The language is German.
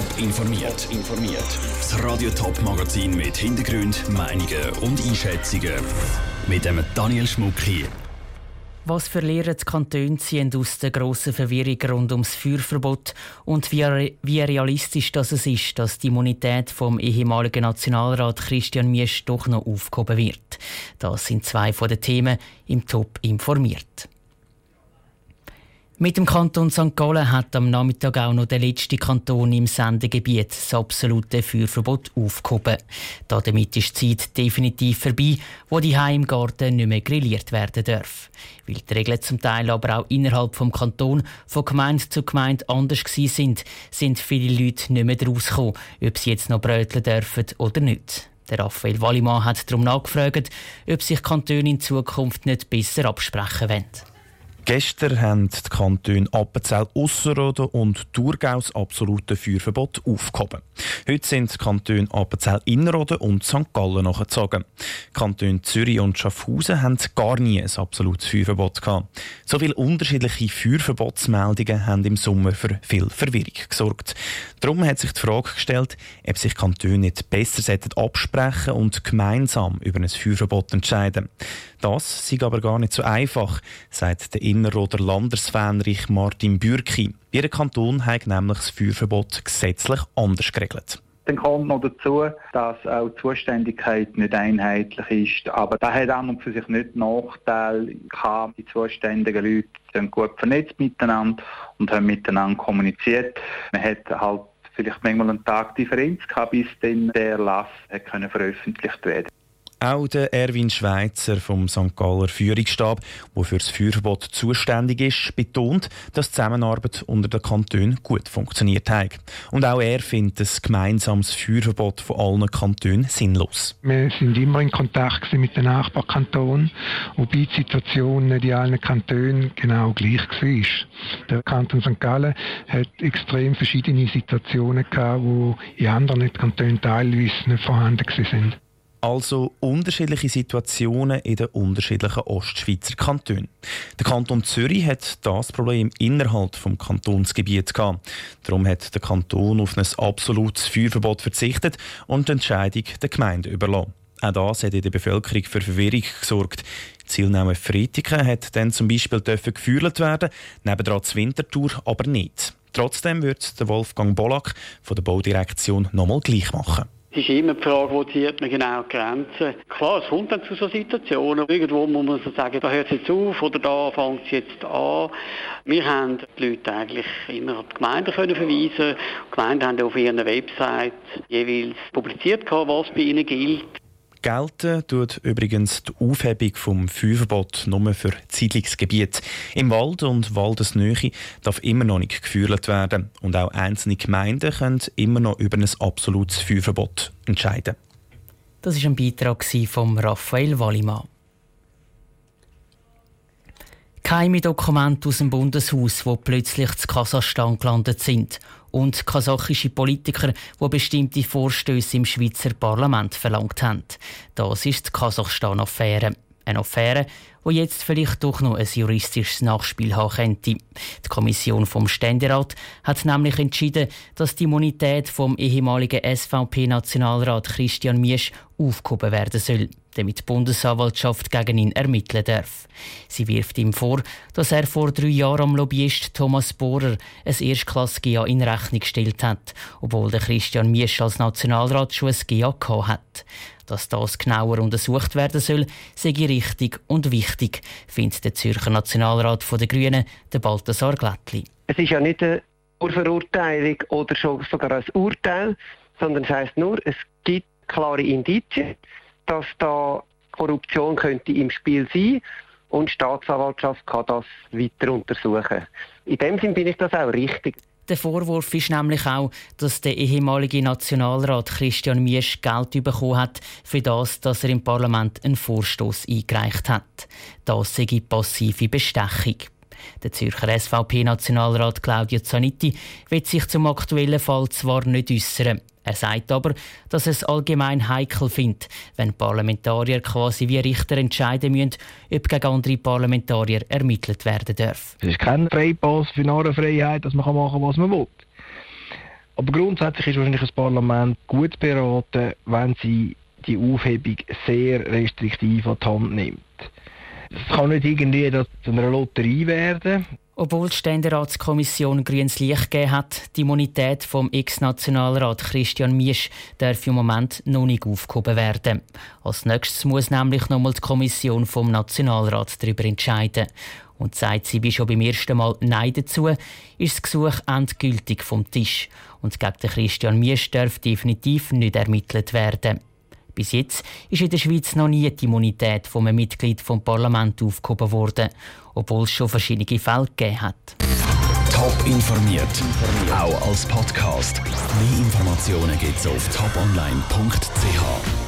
Top informiert. informiert. Das Radio Top Magazin mit Hintergrund, Meinungen und Einschätzungen mit dem Daniel Schmuck hier. Was verlieren die Kantone ziehen aus der grossen Verwirrung rund ums Feuerverbot und wie, wie realistisch das es ist, dass die Immunität vom ehemaligen Nationalrat Christian Miesch doch noch aufgehoben wird. Das sind zwei von den Themen im Top informiert. Mit dem Kanton St. Gallen hat am Nachmittag auch noch der letzte Kanton im Sendegebiet das absolute Feuerverbot aufgehoben. Damit ist die Zeit definitiv vorbei, wo die im Garten nicht mehr grilliert werden darf. Weil die Regeln zum Teil aber auch innerhalb vom Kanton von Gemeinde zu Gemeinde anders sind, sind viele Leute nicht mehr rausgekommen, ob sie jetzt noch bröteln dürfen oder nicht. Der Raphael Wallimann hat darum nachgefragt, ob sich Kantone in Zukunft nicht besser absprechen wollen. Gestern haben die Kantone Appenzell Ausserrhoden und Thurgau das absolute Feuerverbot aufgehoben. Heute sind die Kantone Appenzell Innerrhoden und St. Gallen nachgezogen. Die Kantone Zürich und Schaffhausen haben gar nie ein absolutes Feuerverbot gehabt. So viele unterschiedliche Feuerverbotsmeldungen haben im Sommer für viel Verwirrung gesorgt. Darum hat sich die Frage gestellt, ob sich Kantone nicht besser absprechen und gemeinsam über ein Feuerverbot entscheiden. Das sei aber gar nicht so einfach, sagt der Innerrhoder Landesfähnrich Martin Bürki. Ihr Kanton hat nämlich das Feuerverbot gesetzlich anders geregelt. Dann kommt noch dazu, dass auch die Zuständigkeit nicht einheitlich ist. Aber da hat an und für sich nicht Nachteil gehabt. Die zuständigen Leute sind gut vernetzt miteinander und haben miteinander kommuniziert. Man hat halt vielleicht manchmal einen Tag Differenz gehabt, bis dann der Erlass veröffentlicht werden auch der Erwin Schweizer vom St. Galler Führungsstab, der für das Feuerverbot zuständig ist, betont, dass die Zusammenarbeit unter den Kantonen gut funktioniert hat. Und auch er findet ein gemeinsames Feuerverbot von allen Kantonen sinnlos. Wir sind immer in Kontakt mit den Nachbarkantonen, wobei die Situation in allen Kantonen genau gleich war. Der Kanton St. Gallen hat extrem verschiedene Situationen gehabt, wo in anderen Kantonen teilweise nicht vorhanden sind. Also unterschiedliche Situationen in den unterschiedlichen Ostschweizer Kantonen. Der Kanton Zürich hat das Problem innerhalb des Kantonsgebiets gehabt. Darum hat der Kanton auf ein absolutes Feuerverbot verzichtet und die Entscheidung der Gemeinde überlassen. Auch das hat in der Bevölkerung für Verwirrung gesorgt. Zielnahme Fretiken hat dann zum Beispiel geführt werden, nebendran das Winterthur aber nicht. Trotzdem wird der Wolfgang Bollack von der Baudirektion nochmal gleich machen. Es ist immer die Frage, wo zieht man genau die Grenzen. Klar, es kommt dann zu so Situationen. Irgendwo muss man so sagen, da hört es jetzt auf oder da fängt es jetzt an. Wir haben die Leute eigentlich innerhalb der Gemeinde können verweisen. Die Gemeinden haben auf ihren Website jeweils publiziert, was bei ihnen gilt. Gelten tut übrigens die Aufhebung vom Feuerverbot nur für Siedlungsgebiete. Im Wald und Waldesnähe darf immer noch nicht geführt werden. Und auch einzelne Gemeinden können immer noch über ein absolutes Feuerverbot entscheiden. Das war ein Beitrag von Raphael Wallimann. Keine Dokumente aus dem Bundeshaus, wo plötzlich zu Kasachstan gelandet sind und kasachische Politiker, die bestimmte Vorstöße im Schweizer Parlament verlangt haben. Das ist die Kasachstan-Affäre. Eine Affäre, wo jetzt vielleicht doch noch ein juristisches Nachspiel haben könnte. Die Kommission vom Ständerat hat nämlich entschieden, dass die Immunität vom ehemaligen SVP-Nationalrat Christian Miesch aufgehoben werden soll, damit die Bundesanwaltschaft gegen ihn ermitteln darf. Sie wirft ihm vor, dass er vor drei Jahren am Lobbyist Thomas Bohrer ein Erstklass-GA in Rechnung gestellt hat, obwohl der Christian Miesch als Nationalrat schon ein GA hat. Dass das genauer untersucht werden soll, sei richtig und wichtig, findet der Zürcher Nationalrat der Grünen, der Balthasar Glättli. Es ist ja nicht eine Verurteilung oder sogar ein Urteil, sondern es heisst nur, es gibt klare Indizien, dass da Korruption könnte im Spiel sein und die Staatsanwaltschaft kann das weiter untersuchen. In dem Sinne bin ich das auch richtig. Der Vorwurf ist nämlich auch, dass der ehemalige Nationalrat Christian Miesch Geld bekommen hat für das, dass er im Parlament einen Vorstoß eingereicht hat. Das sei passive Bestechung. Der Zürcher SVP-Nationalrat Claudio Zanetti wird sich zum aktuellen Fall zwar nicht äußern. Er sagt aber, dass es allgemein heikel findet, wenn Parlamentarier quasi wie Richter entscheiden müssen, ob gegen andere Parlamentarier ermittelt werden darf. Es ist kein Freipass für Narrenfreiheit, dass man machen kann, was man will. Aber grundsätzlich ist wahrscheinlich das Parlament gut beraten, wenn sie die Aufhebung sehr restriktiv an die Hand nimmt. Es kann nicht irgendwie zu einer Lotterie werden. Obwohl die Ständeratskommission grünes Licht gegeben hat, die Immunität vom Ex-Nationalrat Christian Miesch darf im Moment noch nicht aufgehoben werden. Als nächstes muss nämlich nochmal die Kommission vom Nationalrat darüber entscheiden. Und sagt sie wie schon beim ersten Mal Nein dazu, ist das Gesuch endgültig vom Tisch. Und gegen Christian Miesch darf definitiv nicht ermittelt werden. Bis jetzt ist in der Schweiz noch nie die Immunität von einem Mitglied vom Parlament aufgehoben worden, obwohl es schon verschiedene Fälle gegeben hat. Top informiert, auch als Podcast. Mehr Informationen gibt es auf toponline.ch.